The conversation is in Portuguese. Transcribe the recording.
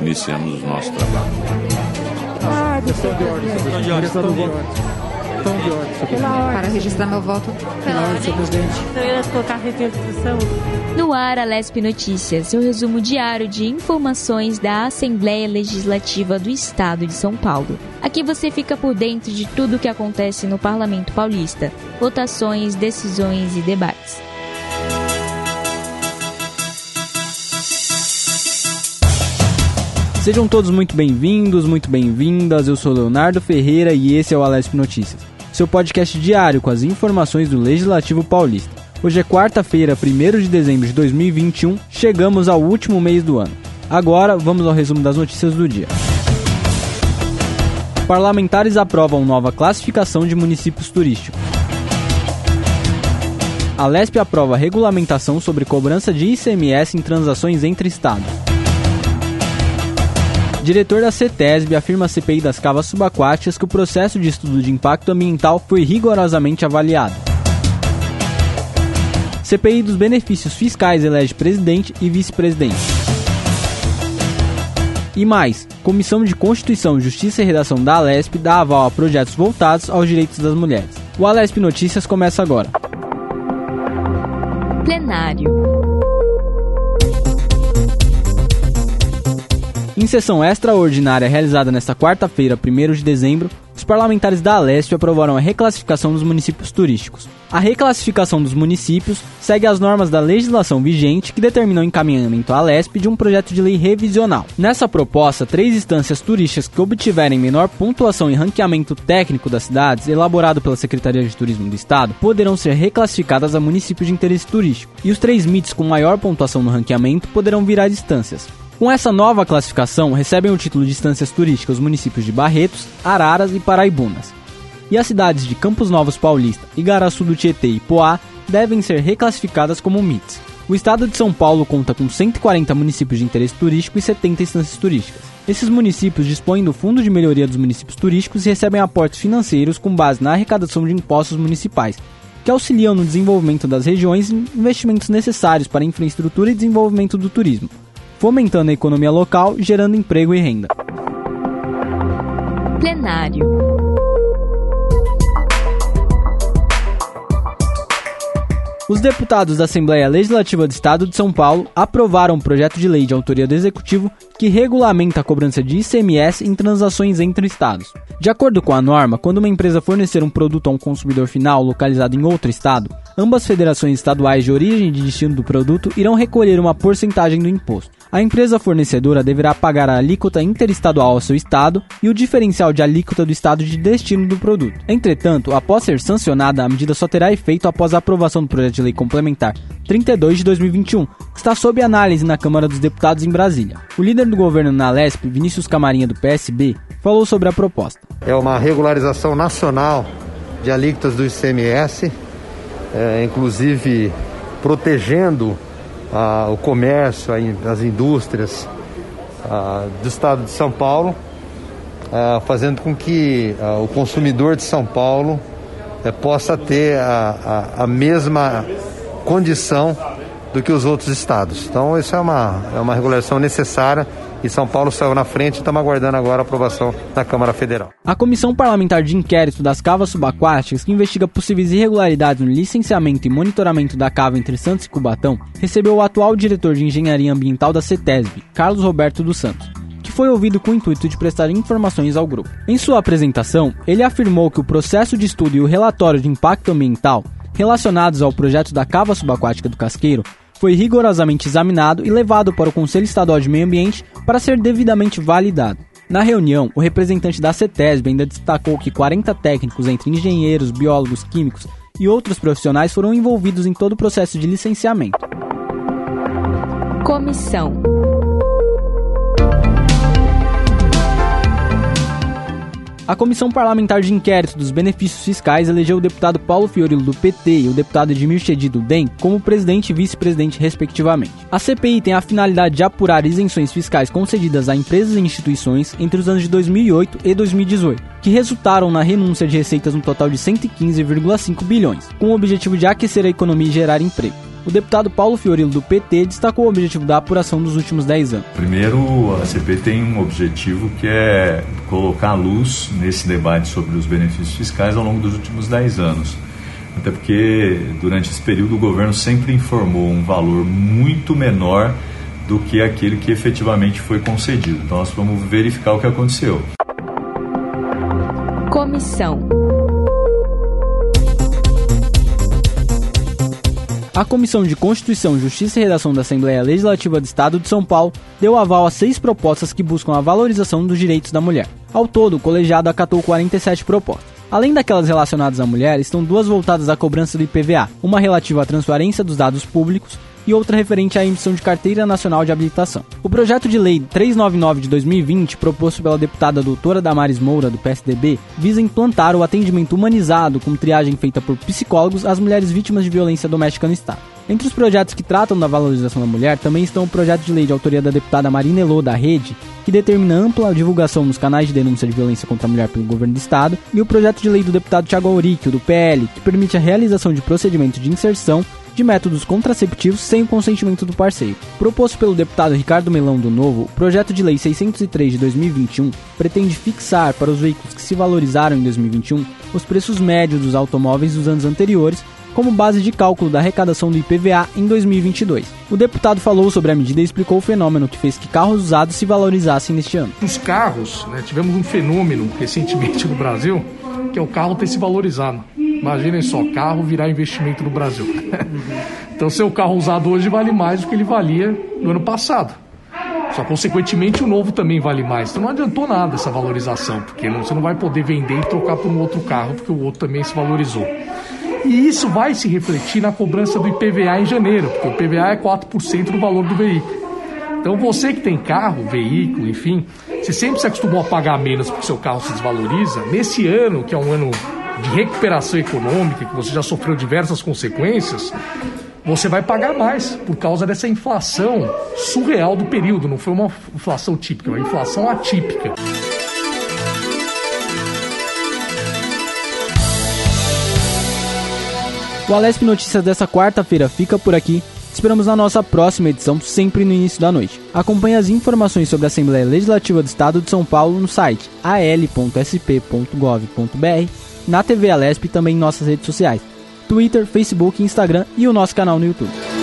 Iniciamos o nosso trabalho. Ah, questão de ordem, questão de ordem. Questão de. Para registrar meu voto. Pela ordem, senhor presidente. Eu ia colocar instrução. No ar, a Lesp Notícias, seu resumo diário de informações da Assembleia Legislativa do Estado de São Paulo. Aqui você fica por dentro de tudo o que acontece no Parlamento Paulista, votações, decisões e debates. Sejam todos muito bem-vindos, muito bem-vindas. Eu sou Leonardo Ferreira e esse é o Alesp Notícias, seu podcast diário com as informações do Legislativo Paulista. Hoje é quarta-feira, 1 de dezembro de 2021, chegamos ao último mês do ano. Agora, vamos ao resumo das notícias do dia. Parlamentares aprovam nova classificação de municípios turísticos. A Lesp aprova regulamentação sobre cobrança de ICMS em transações entre estados. Diretor da CETESB afirma à CPI das cavas subaquáticas que o processo de estudo de impacto ambiental foi rigorosamente avaliado. CPI dos benefícios fiscais elege presidente e vice-presidente. E mais, Comissão de Constituição, Justiça e Redação da Alesp dá aval a projetos voltados aos direitos das mulheres. O Alesp Notícias começa agora. Plenário. Em sessão extraordinária realizada nesta quarta-feira, 1 de dezembro, os parlamentares da Alesp aprovaram a reclassificação dos municípios turísticos. A reclassificação dos municípios segue as normas da legislação vigente que determinam o encaminhamento à Alesp de um projeto de lei revisional. Nessa proposta, três instâncias turísticas que obtiverem menor pontuação em ranqueamento técnico das cidades, elaborado pela Secretaria de Turismo do Estado, poderão ser reclassificadas a municípios de interesse turístico. E os três MITs com maior pontuação no ranqueamento poderão virar instâncias. Com essa nova classificação, recebem o título de instâncias turísticas os municípios de Barretos, Araras e Paraibunas. E as cidades de Campos Novos Paulista, Igaraçu do Tietê e Poá devem ser reclassificadas como MITs. O estado de São Paulo conta com 140 municípios de interesse turístico e 70 instâncias turísticas. Esses municípios dispõem do Fundo de Melhoria dos Municípios Turísticos e recebem aportes financeiros com base na arrecadação de impostos municipais, que auxiliam no desenvolvimento das regiões e investimentos necessários para a infraestrutura e desenvolvimento do turismo fomentando a economia local, gerando emprego e renda. Plenário. Os deputados da Assembleia Legislativa do Estado de São Paulo aprovaram um projeto de lei de autoria do Executivo que regulamenta a cobrança de ICMS em transações entre estados. De acordo com a norma, quando uma empresa fornecer um produto a um consumidor final localizado em outro estado, ambas federações estaduais de origem e de destino do produto irão recolher uma porcentagem do imposto. A empresa fornecedora deverá pagar a alíquota interestadual ao seu estado e o diferencial de alíquota do estado de destino do produto. Entretanto, após ser sancionada, a medida só terá efeito após a aprovação do projeto de lei complementar 32 de 2021, que está sob análise na Câmara dos Deputados em Brasília. O líder do governo na Lesp, Vinícius Camarinha do PSB, falou sobre a proposta. É uma regularização nacional de alíquotas do ICMS, é, inclusive protegendo ah, o comércio, as indústrias ah, do estado de São Paulo, ah, fazendo com que o consumidor de São Paulo eh, possa ter a, a, a, mesma condição do que os outros estados. Então, isso é uma, é uma regulação necessária e São Paulo saiu na frente e estamos aguardando agora a aprovação da Câmara Federal. A Comissão Parlamentar de Inquérito das Cavas Subaquáticas, que investiga possíveis irregularidades no licenciamento e monitoramento da cava entre Santos e Cubatão, recebeu o atual diretor de Engenharia Ambiental da CETESB, Carlos Roberto dos Santos que foi ouvido com o intuito de prestar informações ao grupo. Em sua apresentação, ele afirmou que o processo de estudo e o relatório de impacto ambiental relacionados ao projeto da cava subaquática do Casqueiro foi rigorosamente examinado e levado para o Conselho Estadual de Meio Ambiente para ser devidamente validado. Na reunião, o representante da CETESB ainda destacou que 40 técnicos entre engenheiros, biólogos, químicos e outros profissionais foram envolvidos em todo o processo de licenciamento. Comissão A Comissão Parlamentar de Inquérito dos Benefícios Fiscais elegeu o deputado Paulo Fiorilo do PT e o deputado Edmir Chedi do DEM como presidente e vice-presidente, respectivamente. A CPI tem a finalidade de apurar isenções fiscais concedidas a empresas e instituições entre os anos de 2008 e 2018, que resultaram na renúncia de receitas no total de 115,5 bilhões, com o objetivo de aquecer a economia e gerar emprego. O deputado Paulo Fiorilo, do PT, destacou o objetivo da apuração dos últimos 10 anos. Primeiro, a CP tem um objetivo que é colocar luz nesse debate sobre os benefícios fiscais ao longo dos últimos 10 anos. Até porque, durante esse período, o governo sempre informou um valor muito menor do que aquele que efetivamente foi concedido. Então, nós vamos verificar o que aconteceu. Comissão. A Comissão de Constituição, Justiça e Redação da Assembleia Legislativa do Estado de São Paulo deu aval a seis propostas que buscam a valorização dos direitos da mulher. Ao todo, o colegiado acatou 47 propostas. Além daquelas relacionadas à mulher, estão duas voltadas à cobrança do IPVA, uma relativa à transparência dos dados públicos e outra referente à emissão de carteira nacional de habilitação. O projeto de lei 399 de 2020, proposto pela deputada doutora Damares Moura do PSDB, visa implantar o atendimento humanizado com triagem feita por psicólogos às mulheres vítimas de violência doméstica no estado. Entre os projetos que tratam da valorização da mulher também estão o projeto de lei de autoria da deputada Marina Elô da Rede, que determina ampla divulgação nos canais de denúncia de violência contra a mulher pelo governo do estado, e o projeto de lei do deputado Tiago Auríquio, do PL, que permite a realização de procedimentos de inserção de métodos contraceptivos sem o consentimento do parceiro. Proposto pelo deputado Ricardo Melão do Novo, o projeto de lei 603 de 2021 pretende fixar para os veículos que se valorizaram em 2021 os preços médios dos automóveis dos anos anteriores como base de cálculo da arrecadação do IPVA em 2022. O deputado falou sobre a medida e explicou o fenômeno que fez que carros usados se valorizassem neste ano. Os carros, né, tivemos um fenômeno recentemente no Brasil, que é o carro ter se valorizado. Imaginem só, carro virar investimento no Brasil. então, seu carro usado hoje vale mais do que ele valia no ano passado. Só consequentemente o novo também vale mais. Então não adiantou nada essa valorização, porque você não vai poder vender e trocar por um outro carro, porque o outro também se valorizou. E isso vai se refletir na cobrança do IPVA em janeiro, porque o IPVA é 4% do valor do veículo. Então você que tem carro, veículo, enfim, você sempre se acostumou a pagar menos porque seu carro se desvaloriza. Nesse ano, que é um ano de recuperação econômica, que você já sofreu diversas consequências, você vai pagar mais por causa dessa inflação surreal do período. Não foi uma inflação típica, uma inflação atípica. O Alesp Notícias dessa quarta-feira fica por aqui. Esperamos na nossa próxima edição, sempre no início da noite. Acompanhe as informações sobre a Assembleia Legislativa do Estado de São Paulo no site al.sp.gov.br na TV Alesp e também em nossas redes sociais, Twitter, Facebook, Instagram e o nosso canal no YouTube.